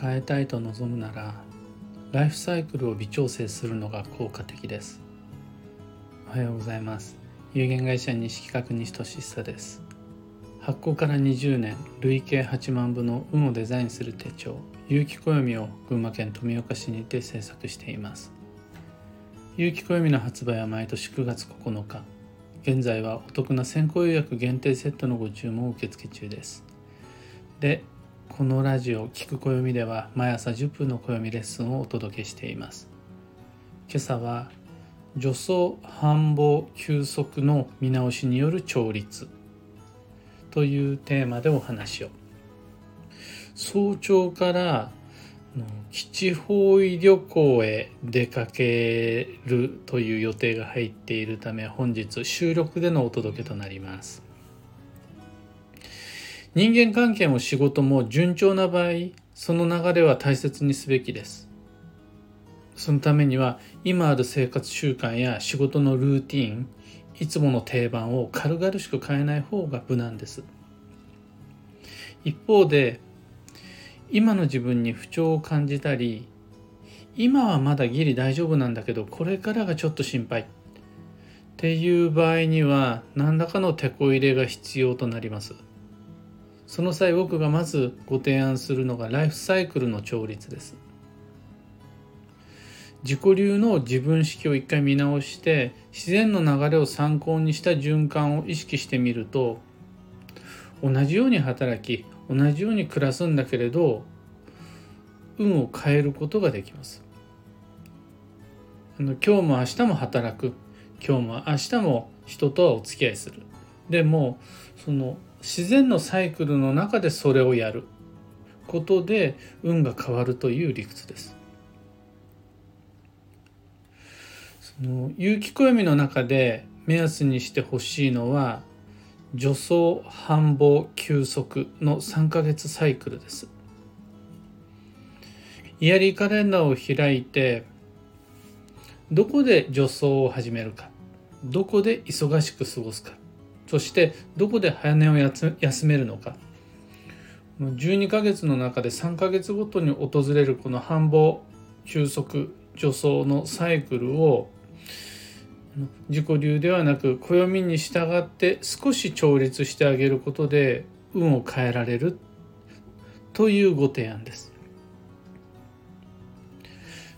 変えたいと望むならライフサイクルを微調整するのが効果的です。おはようございます。有限会社西企画西俊久です。発行から20年累計8万部の運をデザインする手帳有機暦を群馬県富岡市にて制作しています。有機暦の発売は毎年9月9日。現在はお得な先行予約限定セットのご注文を受付中です。でこのラジオ「聞く暦」では毎朝10分の暦レッスンをお届けしています。今朝は助走繁忙休息の見直しによる調律というテーマでお話を。早朝から基地方位旅行へ出かけるという予定が入っているため本日収録でのお届けとなります。人間関係も仕事も順調な場合その流れは大切にすべきです。そのためには今ある生活習慣や仕事のルーティンいつもの定番を軽々しく変えない方が無難です。一方で今の自分に不調を感じたり今はまだギリ大丈夫なんだけどこれからがちょっと心配。っていう場合には何らかの手こ入れが必要となります。その際僕がまずご提案するのがライフサイクルの調律です。自己流の自分式を一回見直して自然の流れを参考にした循環を意識してみると同じように働き同じように暮らすんだけれど運を変えることができます。あの今日も明日も働く。今日も明日も人とはお付き合いする。でもその自然のサイクルの中でそれをやることで運が変わるという理屈です。その有機暦の中で目安にしてほしいのは助走繁忙休息の3ヶ月サイクルです。イヤリーカレンダーを開いてどこで助走を始めるかどこで忙しく過ごすかそしてどこで早寝を休めるのか12ヶ月の中で3ヶ月ごとに訪れるこの繁忙休息助走のサイクルを自己流ではなく暦に従って少し調律してあげることで運を変えられるというご提案です。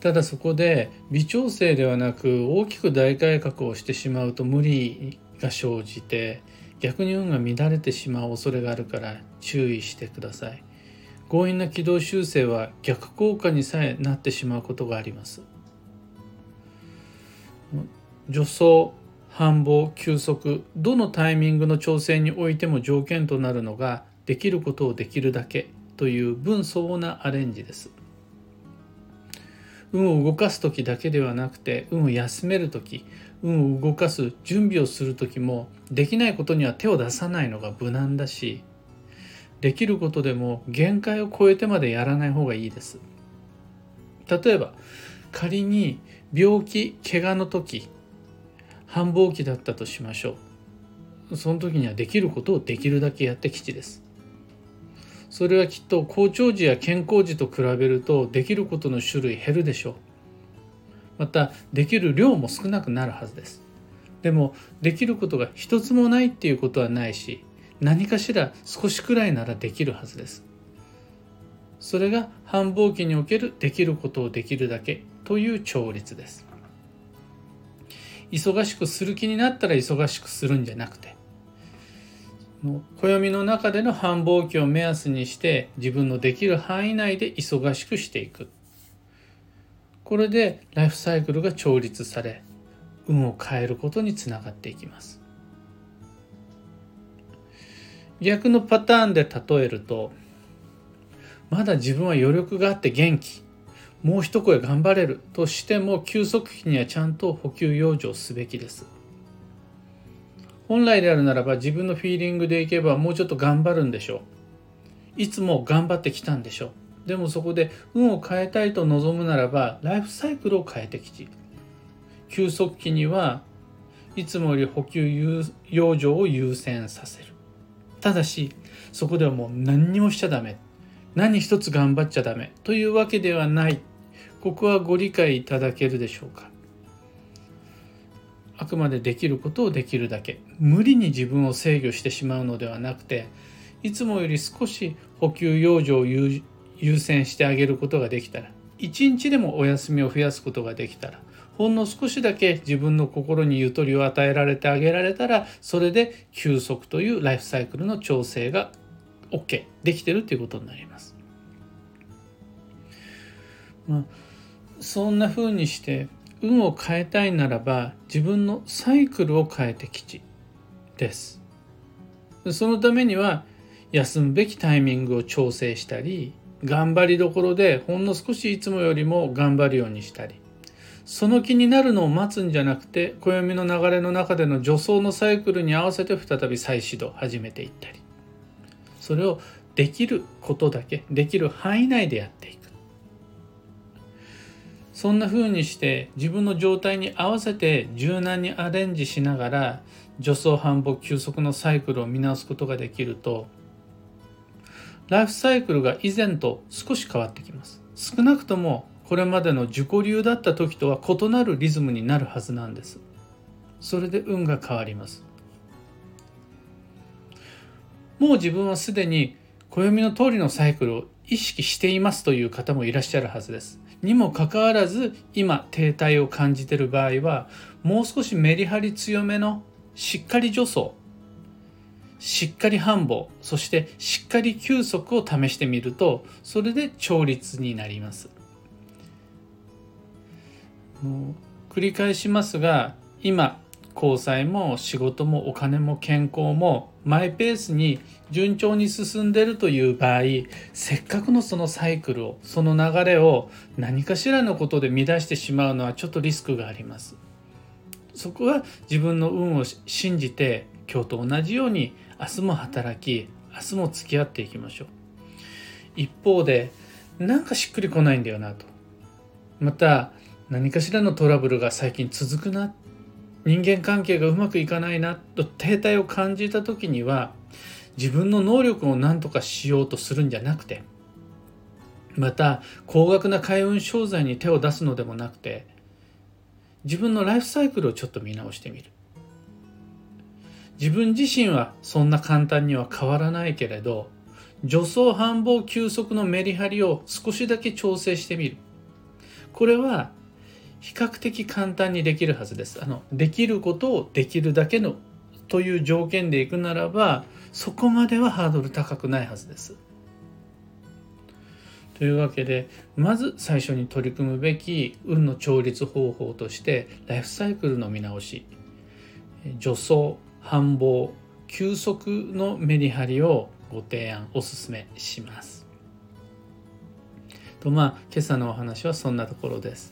ただそこで微調整ではなく大きく大改革をしてしまうと無理が生じて逆に運が乱れてしまう恐れがあるから注意してください。強引な軌道修正は逆効果にさえなってしまうことがあります。助走繁忙休息どのタイミングの調整においても条件となるのができることをできるだけという分相応なアレンジです。運を動かす時だけではなくて運を休める時運を動かす準備をする時もできないことには手を出さないのが無難だしできることでも限界を超えてまでやらない方がいいです。例えば仮に病気怪我の時繁忙期だったとしましょう。その時にはできることをできるだけやって吉です。それはきっと好調時や健康時と比べるとできることの種類減るでしょう。またできる量も少なくなるはずです。でもできることが一つもないっていうことはないし何かしら少しくらいならできるはずです。それが繁忙期におけるできることをできるだけという調律です。忙しくする気になったら忙しくするんじゃなくて暦の中での繁忙期を目安にして自分のできる範囲内で忙しくしていく。これでライフサイクルが調律され運を変えることにつながっていきます。逆のパターンで例えるとまだ自分は余力があって元気もう一声頑張れるとしても休息期にはちゃんと補給養生すべきです。本来であるならば自分のフィーリングでいけばもうちょっと頑張るんでしょう。いつも頑張ってきたんでしょう。でもそこで運を変えたいと望むならばライフサイクルを変えてきて休息期にはいつもより補給養生を優先させる。ただしそこではもう何にもしちゃダメ。何一つ頑張っちゃダメ。というわけではない。ここはご理解いただけるでしょうか。あくまでできることをできるだけ無理に自分を制御してしまうのではなくていつもより少し補給養生を優先してあげることができたら一日でもお休みを増やすことができたらほんの少しだけ自分の心にゆとりを与えられてあげられたらそれで休息というライフサイクルの調整が OK できてるということになります。まあ、そんな風にして運を変えたいならば自分のサイクルを変えてきち。です。そのためには休むべきタイミングを調整したり頑張りどころでほんの少しいつもよりも頑張るようにしたり。その気になるのを待つんじゃなくて暦の流れの中での助走のサイクルに合わせて再び再始動始めていったり。それをできることだけできる範囲内でやっていく。そんな風にして自分の状態に合わせて柔軟にアレンジしながら助走反復休息のサイクルを見直すことができるとライフサイクルが以前と少し変わってきます。少なくともこれまでの自己流だった時とは異なるリズムになるはずなんです。それで運が変わります。もう自分はすでに暦の通りのサイクルを意識していますという方もいらっしゃるはずです。にもかかわらず今停滞を感じている場合はもう少しメリハリ強めのしっかり助走しっかり繁忙そしてしっかり休息を試してみるとそれで調律になります。繰り返しますが今交際も仕事もお金も健康もマイペースに順調に進んでるという場合せっかくのそのサイクルをその流れを何かしらのことで乱してしまうのはちょっとリスクがあります。そこは自分の運を信じて今日と同じように明日も働き明日も付き合っていきましょう。一方でなんかしっくりこないんだよなと。また何かしらのトラブルが最近続くな人間関係がうまくいかないなと停滞を感じた時には自分の能力を何とかしようとするんじゃなくてまた高額な開運商材に手を出すのでもなくて自分のライフサイクルをちょっと見直してみる。自分自身はそんな簡単には変わらないけれど助走繁忙休息のメリハリを少しだけ調整してみる。これは比較的簡単にできるはずです。あのできることをできるだけのという条件でいくならばそこまではハードル高くないはずです。というわけでまず最初に取り組むべき運の調律方法としてライフサイクルの見直し助走繁忙休息のメリハリをご提案お勧めします。とまあ今朝のお話はそんなところです。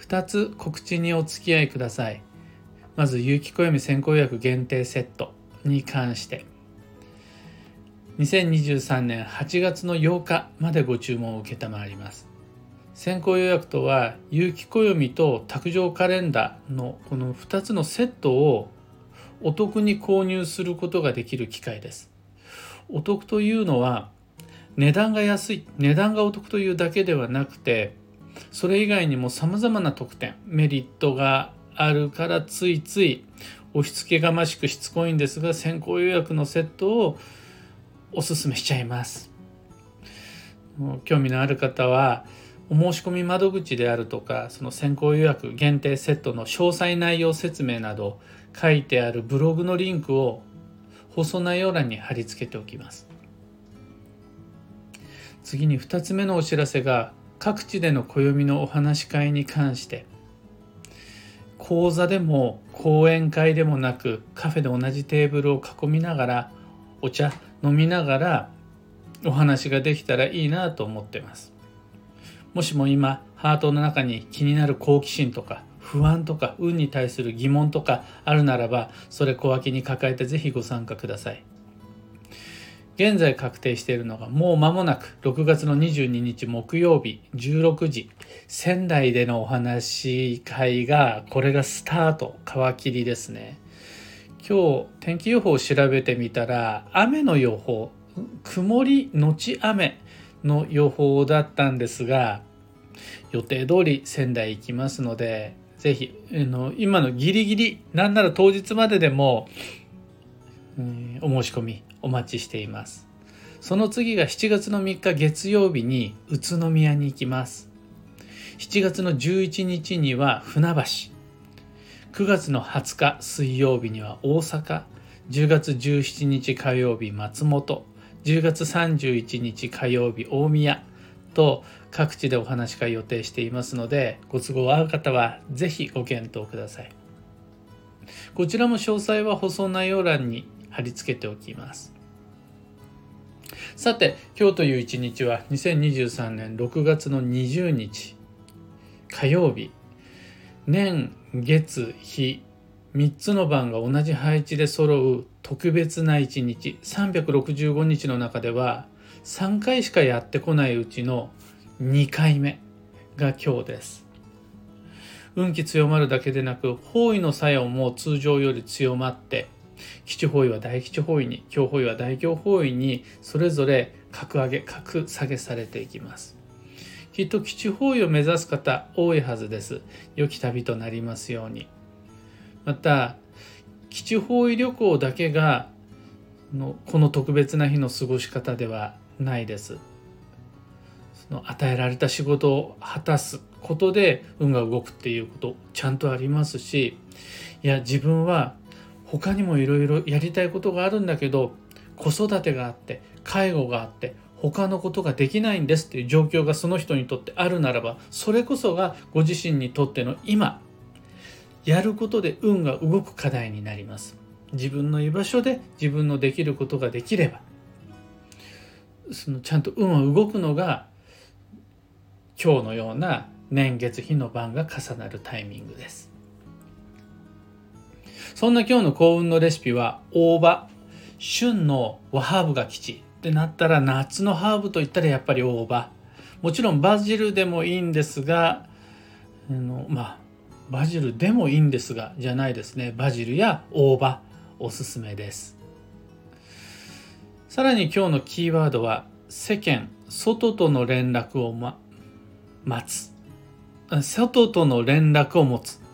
2つ告知にお付き合いください。まず有機暦先行予約限定セットに関して。2023年8月の8日までご注文を承ります。先行予約とは有機暦と卓上カレンダーのこの2つのセットをお得に購入することができる機会です。お得というのは値段が安い値段がお得というだけではなくてそれ以外にも様々な特典メリットがあるからついつい押し付けがましくしつこいんですが先行予約のセットをおすすめしちゃいます。興味のある方はお申し込み窓口であるとかその先行予約限定セットの詳細内容説明など書いてあるブログのリンクを放送内容欄に貼り付けておきます。次に2つ目のお知らせが各地での暦のお話し会に関して講座でも講演会でもなくカフェで同じテーブルを囲みながらお茶飲みながらお話ができたらいいなと思ってます。もしも今ハートの中に気になる好奇心とか不安とか運に対する疑問とかあるならばそれ小脇に抱えてぜひご参加ください。現在確定しているのがもう間もなく6月の22日木曜日16時。仙台でのお話会がこれがスタート。皮切りですね。今日天気予報を調べてみたら雨の予報。曇りのち雨の予報だったんですが予定通り仙台行きますのでぜひの今のギリギリなんなら当日まででも、うん、お申し込みお待ちしています。その次が7月の3日月曜日に宇都宮に行きます。7月の11日には船橋。9月の20日水曜日には大阪。10月17日火曜日松本。10月31日火曜日大宮。と各地でお話し会予定していますのでご都合合う方はぜひご検討ください。こちらも詳細は放送内容欄に貼り付けておきますさて今日という一日は2023年6月の20日火曜日年月日3つの番が同じ配置で揃う特別な一日365日の中では3回しかやってこないうちの2回目が今日です。運気強まるだけでなく方位の作用も通常より強まって基地方位は大基地方位に強方位は大強方位にそれぞれ格上げ格下げされていきます。きっと基地方位を目指す方多いはずです。良き旅となりますように。また基地方位旅行だけがのこの特別な日の過ごし方ではないです。その与えられた仕事を果たすことで運が動くっていうことちゃんとありますしいや自分は他にもいろいろやりたいことがあるんだけど子育てがあって介護があって他のことができないんですっていう状況がその人にとってあるならばそれこそがご自身にとっての今やることで運が動く課題になります。自分の居場所で自分のできることができればそのちゃんと運は動くのが今日のような年月日の番が重なるタイミングです。そんな今日の幸運のレシピは大葉。旬の和ハーブが吉。ってなったら夏のハーブといったらやっぱり大葉。もちろんバジルでもいいんですがあのまあバジルでもいいんですがじゃないですね。バジルや大葉おすすめです。さらに今日のキーワードは世間外との連絡を、ま、待つ。外との連絡を持つ。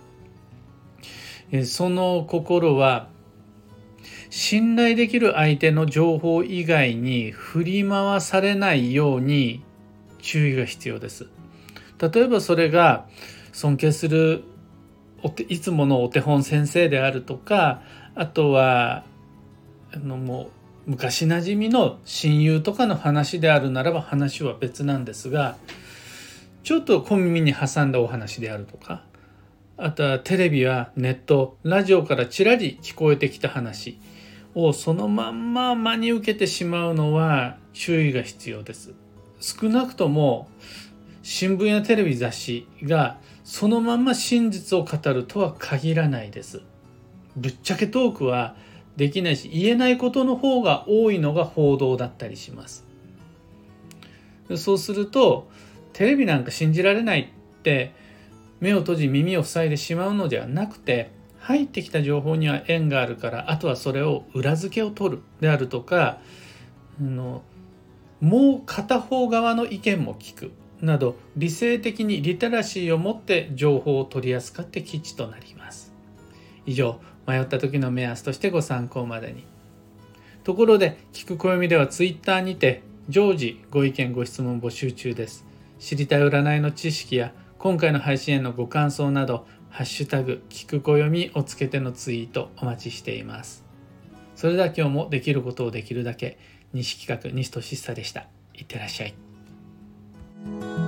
その心は信頼できる相手の情報以外に振り回されないように注意が必要です。例えばそれが尊敬するいつものお手本先生であるとかあとはあのもう昔なじみの親友とかの話であるならば話は別なんですがちょっと小耳に挟んだお話であるとかあとはテレビやネットラジオからちらり聞こえてきた話をそのまんま真に受けてしまうのは注意が必要です。少なくとも新聞やテレビ雑誌がそのまま真実を語るとは限らないです。ぶっちゃけトークはできないし言えないことの方が多いのが報道だったりします。そうするとテレビなんか信じられないって目を閉じ耳を塞いでしまうのではなくて入ってきた情報には縁があるからあとはそれを裏付けを取るであるとかあのもう片方側の意見も聞くなど理性的にリテラシーを持って情報を取り扱って吉となります。以上迷った時の目安としてご参考までに。ところで聞く暦では Twitter にて常時ご意見ご質問募集中です。知りたい占いの知識や今回の配信へのご感想などハッシュタグ聞く暦をつけてのツイートお待ちしています。それでは今日もできることをできるだけ西企画西俊久でした。いってらっしゃい。thank you